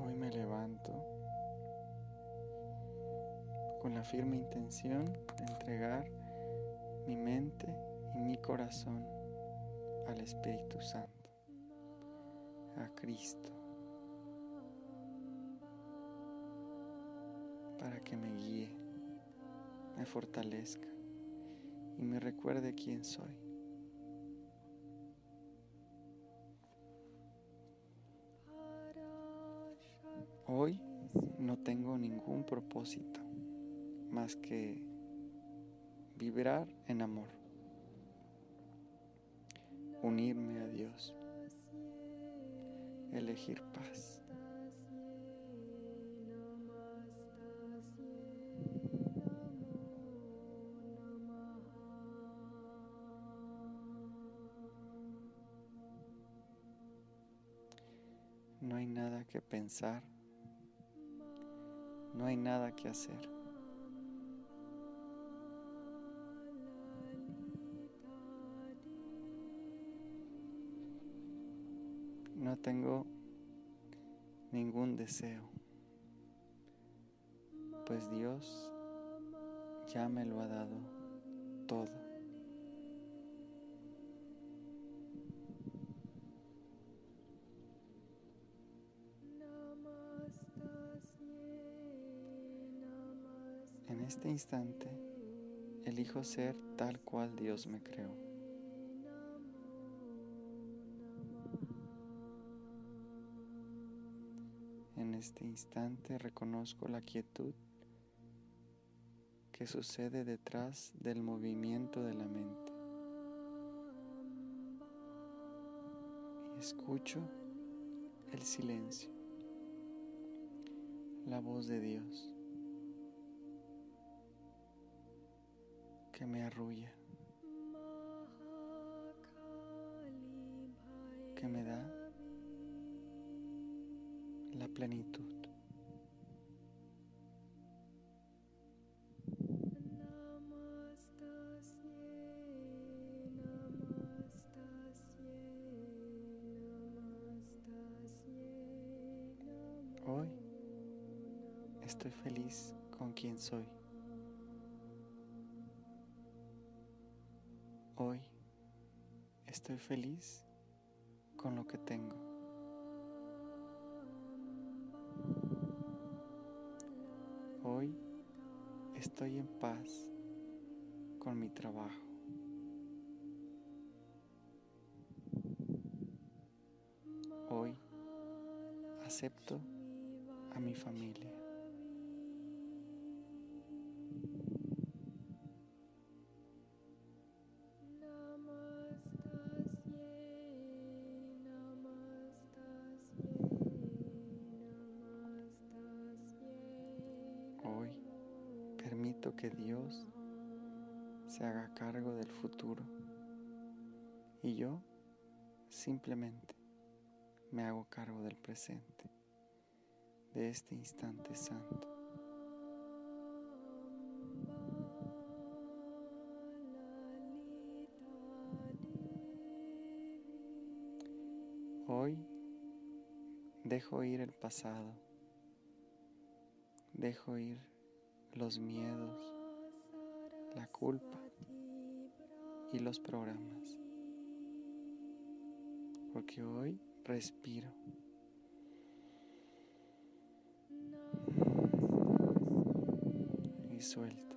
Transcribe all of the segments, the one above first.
Hoy me levanto con la firme intención de entregar mi mente y mi corazón al Espíritu Santo, a Cristo, para que me guíe, me fortalezca y me recuerde quién soy. Hoy no tengo ningún propósito más que vibrar en amor, unirme a Dios, elegir paz. Pensar, no hay nada que hacer. No tengo ningún deseo, pues Dios ya me lo ha dado todo. Este instante elijo ser tal cual Dios me creó. En este instante reconozco la quietud que sucede detrás del movimiento de la mente. Y escucho el silencio, la voz de Dios que me arrulla, que me da la plenitud. Hoy estoy feliz con quien soy. Hoy estoy feliz con lo que tengo. Hoy estoy en paz con mi trabajo. Hoy acepto a mi familia. Que Dios se haga cargo del futuro y yo simplemente me hago cargo del presente, de este instante santo. Hoy dejo ir el pasado, dejo ir los miedos, la culpa y los programas, porque hoy respiro. Y suelto.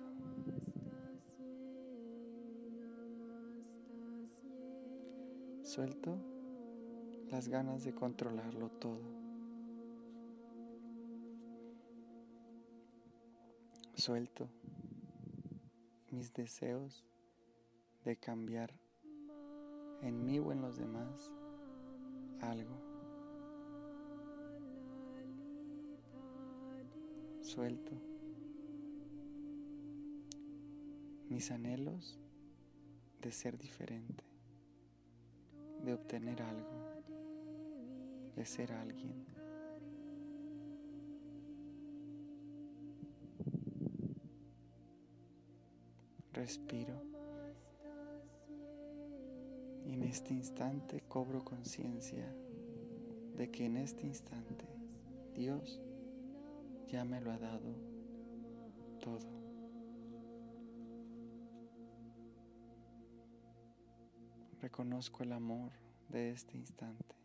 Suelto las ganas de controlarlo todo. Suelto mis deseos de cambiar en mí o en los demás algo. Suelto mis anhelos de ser diferente, de obtener algo, de ser alguien. Respiro En este instante cobro conciencia de que en este instante Dios ya me lo ha dado todo. Reconozco el amor de este instante.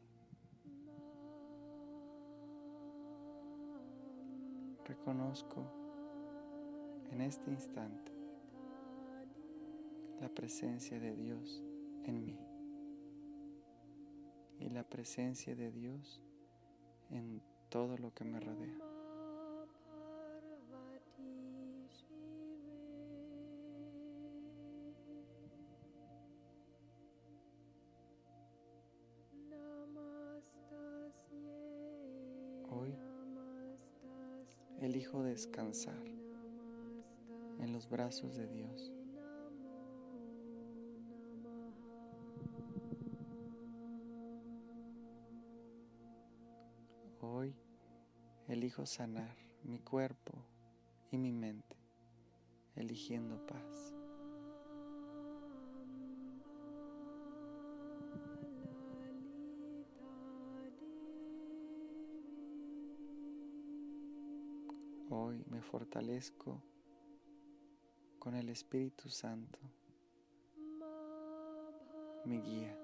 Reconozco en este instante la presencia de Dios en mí y la presencia de Dios en todo lo que me rodea. Hoy elijo descansar en los brazos de Dios. Elijo sanar mi cuerpo y mi mente, eligiendo paz. Hoy me fortalezco con el Espíritu Santo, mi guía,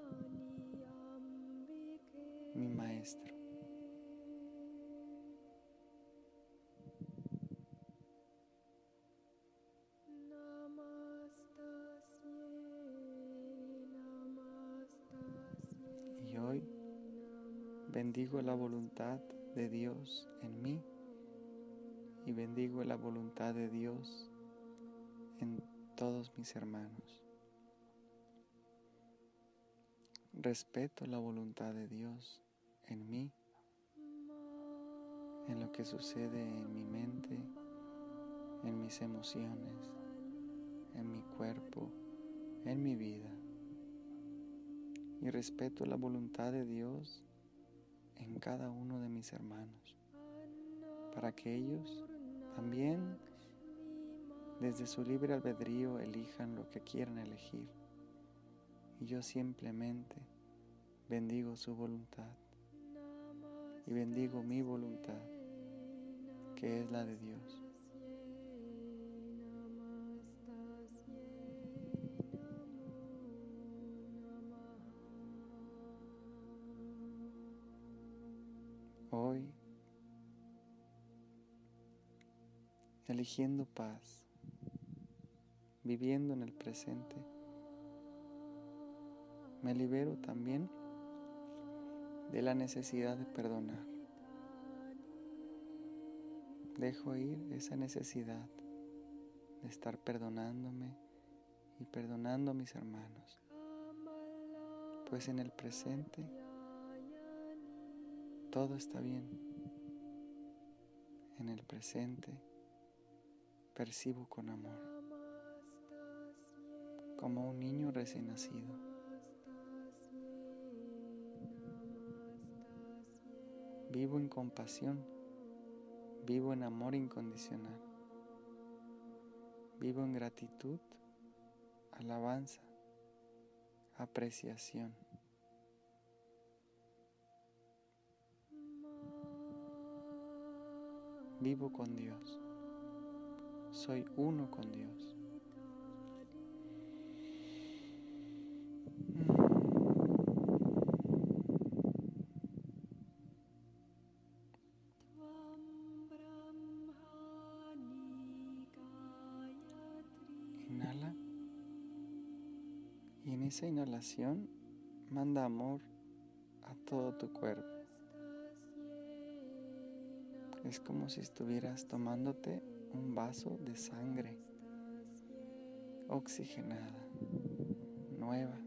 mi maestro. Bendigo la voluntad de Dios en mí y bendigo la voluntad de Dios en todos mis hermanos. Respeto la voluntad de Dios en mí, en lo que sucede en mi mente, en mis emociones, en mi cuerpo, en mi vida. Y respeto la voluntad de Dios en cada uno de mis hermanos, para que ellos también desde su libre albedrío elijan lo que quieran elegir. Y yo simplemente bendigo su voluntad y bendigo mi voluntad, que es la de Dios. Eligiendo paz, viviendo en el presente, me libero también de la necesidad de perdonar. Dejo ir esa necesidad de estar perdonándome y perdonando a mis hermanos, pues en el presente todo está bien. En el presente percibo con amor, como un niño recién nacido. Vivo en compasión, vivo en amor incondicional, vivo en gratitud, alabanza, apreciación. Vivo con Dios, soy uno con Dios. Inhala y en esa inhalación manda amor a todo tu cuerpo. Es como si estuvieras tomándote un vaso de sangre oxigenada, nueva,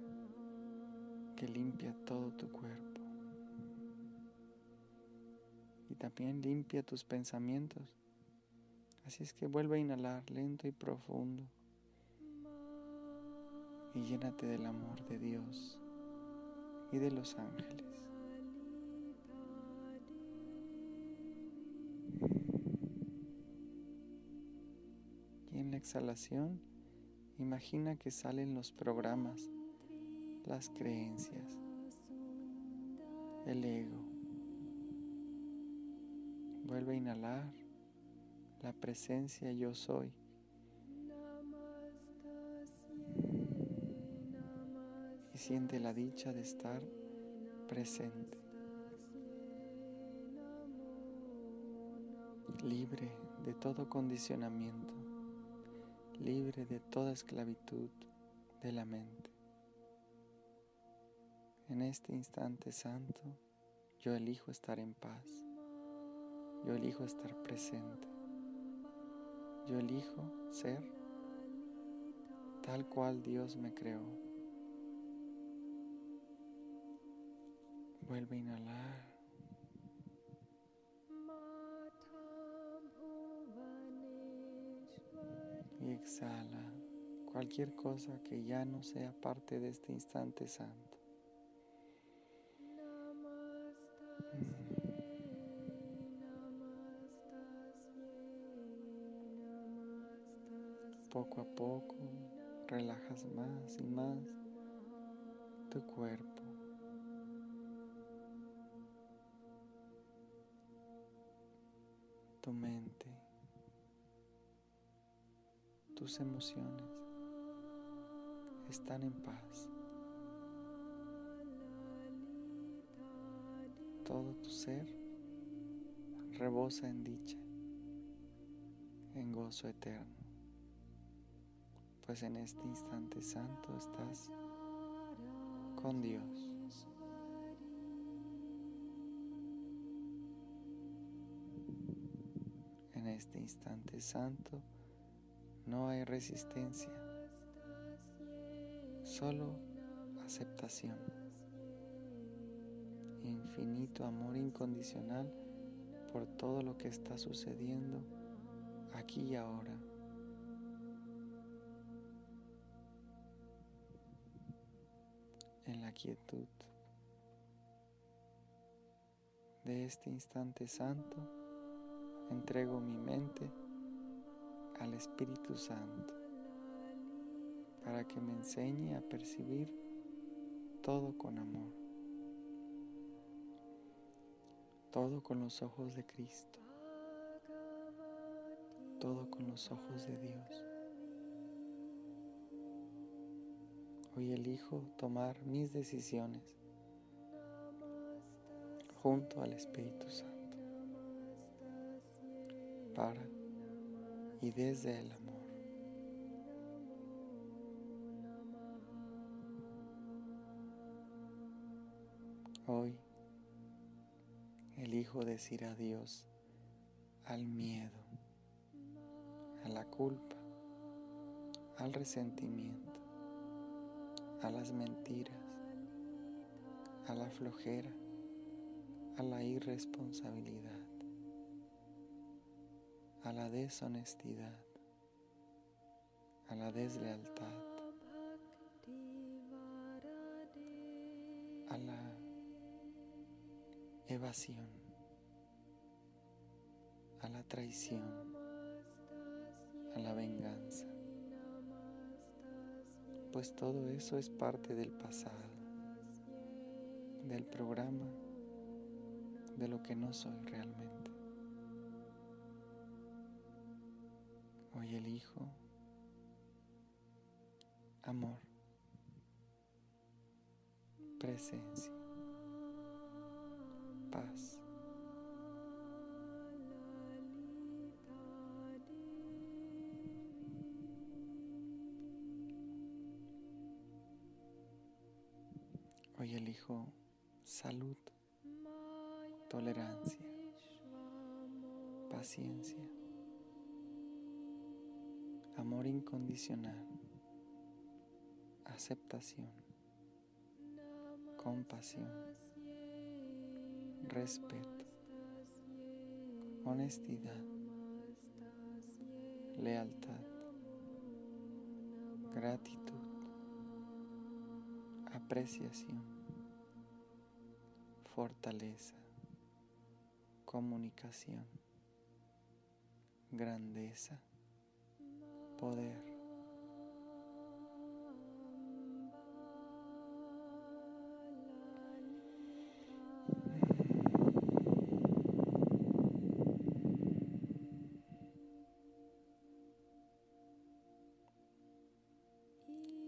que limpia todo tu cuerpo. Y también limpia tus pensamientos. Así es que vuelve a inhalar lento y profundo. Y llénate del amor de Dios y de los ángeles. Exhalación, imagina que salen los programas las creencias, el ego. Vuelve a inhalar la presencia yo soy. Y siente la dicha de estar presente, libre de todo condicionamiento, libre de toda esclavitud de la mente. En este instante santo, yo elijo estar en paz, yo elijo estar presente, yo elijo ser tal cual Dios me creó. Vuelve a inhalar. Y exhala cualquier cosa que ya no sea parte de este instante santo. Poco a poco relajas más y más tu cuerpo. tu mente, tus emociones están en paz. Todo tu ser rebosa en dicha, en gozo eterno, pues en este instante santo estás con Dios. este instante santo no hay resistencia, solo aceptación, infinito amor incondicional por todo lo que está sucediendo aquí y ahora. En la quietud de este instante santo, entrego mi mente al Espíritu Santo para que me enseñe a percibir todo con amor, todo con los ojos de Cristo, todo con los ojos de Dios. Hoy elijo tomar mis decisiones junto al Espíritu Santo para y desde el amor. Hoy elijo decir adiós al miedo, a la culpa, al resentimiento, a las mentiras, a la flojera, a la irresponsabilidad a la deshonestidad, a la deslealtad, a la evasión, a la traición, a la venganza, pues todo eso es parte del pasado, del programa, de lo que no soy realmente. Hoy elijo amor, presencia, paz. Hoy elijo salud, tolerancia, paciencia amor incondicional, aceptación, compasión, respeto, honestidad, lealtad, gratitud, apreciación, fortaleza, comunicación, grandeza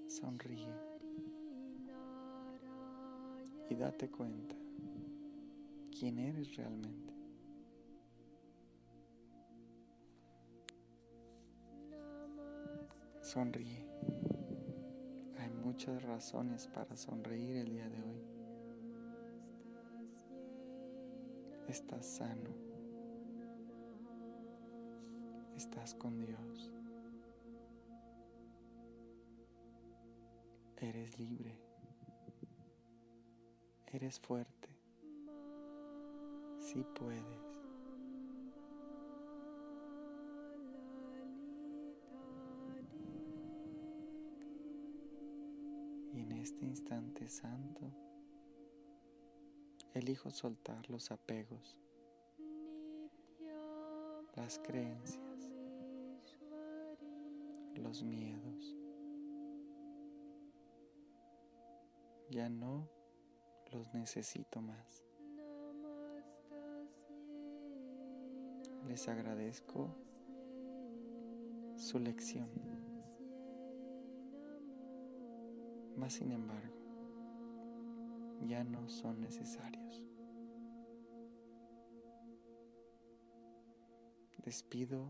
Sonríe y date cuenta quién eres realmente. Sonríe. Hay muchas razones para sonreír el día de hoy. Estás sano. Estás con Dios. Eres libre. Eres fuerte. Sí puedes. En este instante santo, elijo soltar los apegos, las creencias, los miedos. Ya no los necesito más. Les agradezco su lección. Mas sin embargo, ya no son necesarios. Despido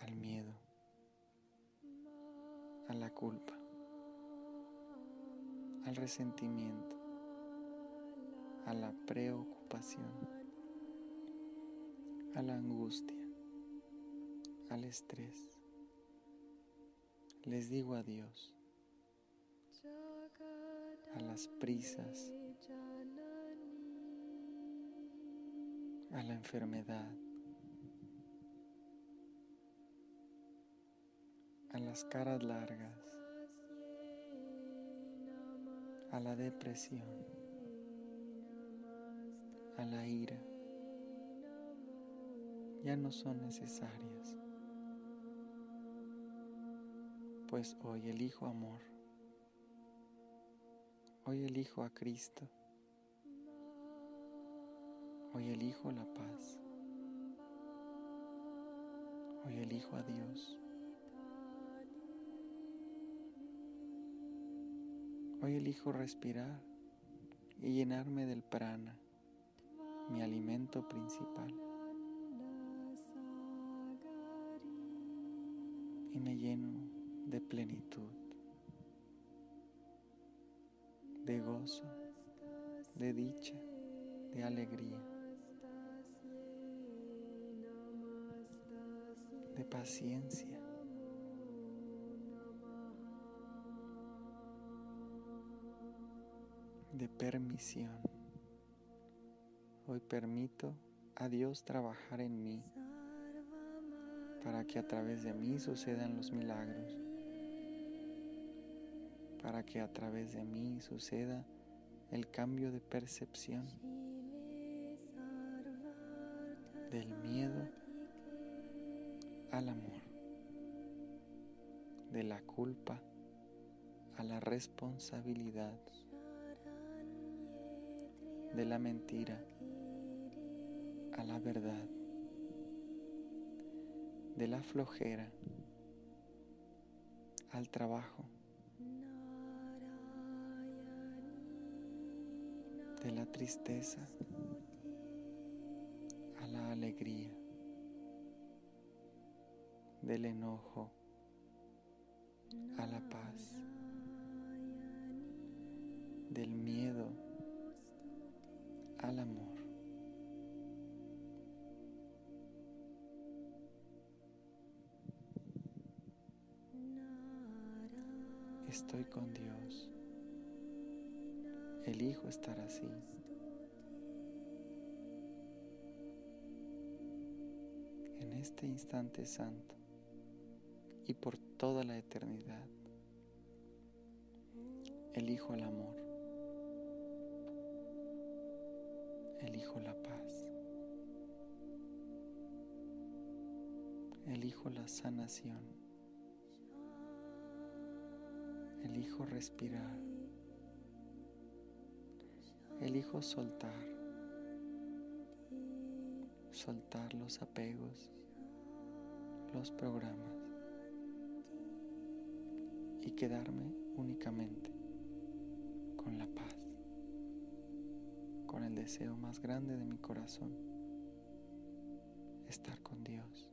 al miedo, a la culpa, al resentimiento, a la preocupación, a la angustia, al estrés. Les digo adiós a las prisas, a la enfermedad, a las caras largas, a la depresión, a la ira, ya no son necesarias, pues hoy elijo amor. Hoy elijo a Cristo. Hoy elijo la paz. Hoy elijo a Dios. Hoy elijo respirar y llenarme del prana, mi alimento principal. Y me lleno de plenitud. De gozo, de dicha, de alegría, de paciencia. de permisión. Hoy permito a Dios trabajar en mí para que a través de mí sucedan los milagros para que a través de mí suceda el cambio de percepción del miedo al amor, de la culpa a la responsabilidad, de la mentira a la verdad, de la flojera al trabajo de la tristeza a la alegría, del enojo a la paz, del miedo al amor. Estoy con Dios. Elijo estar así. En este instante santo y por toda la eternidad, elijo el amor. Elijo la paz. Elijo la sanación. Elijo respirar. Elijo soltar, soltar los apegos, los programas y quedarme únicamente con la paz, con el deseo más grande de mi corazón, estar con Dios.